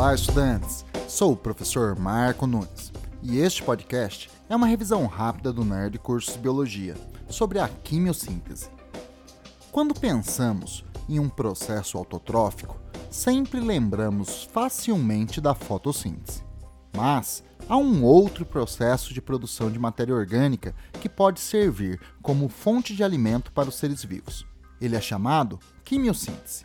Olá, estudantes! Sou o professor Marco Nunes e este podcast é uma revisão rápida do Nerd Cursos Biologia sobre a quimiossíntese. Quando pensamos em um processo autotrófico, sempre lembramos facilmente da fotossíntese. Mas há um outro processo de produção de matéria orgânica que pode servir como fonte de alimento para os seres vivos. Ele é chamado quimiossíntese.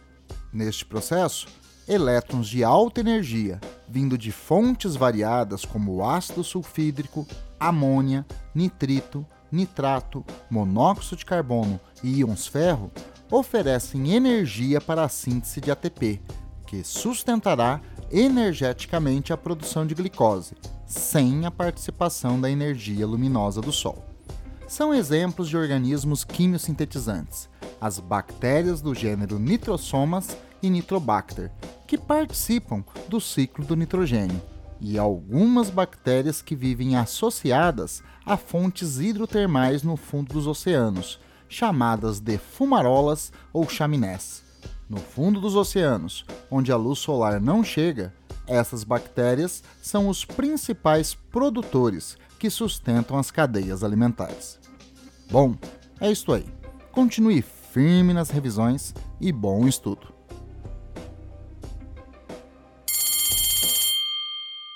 Neste processo, elétrons de alta energia, vindo de fontes variadas como ácido sulfídrico, amônia, nitrito, nitrato, monóxido de carbono e íons ferro, oferecem energia para a síntese de ATP, que sustentará energeticamente a produção de glicose, sem a participação da energia luminosa do Sol. São exemplos de organismos quimiosintetizantes, as bactérias do gênero Nitrosomas e Nitrobacter, que participam do ciclo do nitrogênio, e algumas bactérias que vivem associadas a fontes hidrotermais no fundo dos oceanos, chamadas de fumarolas ou chaminés. No fundo dos oceanos, onde a luz solar não chega, essas bactérias são os principais produtores que sustentam as cadeias alimentares. Bom, é isto aí. Continue firme nas revisões e bom estudo!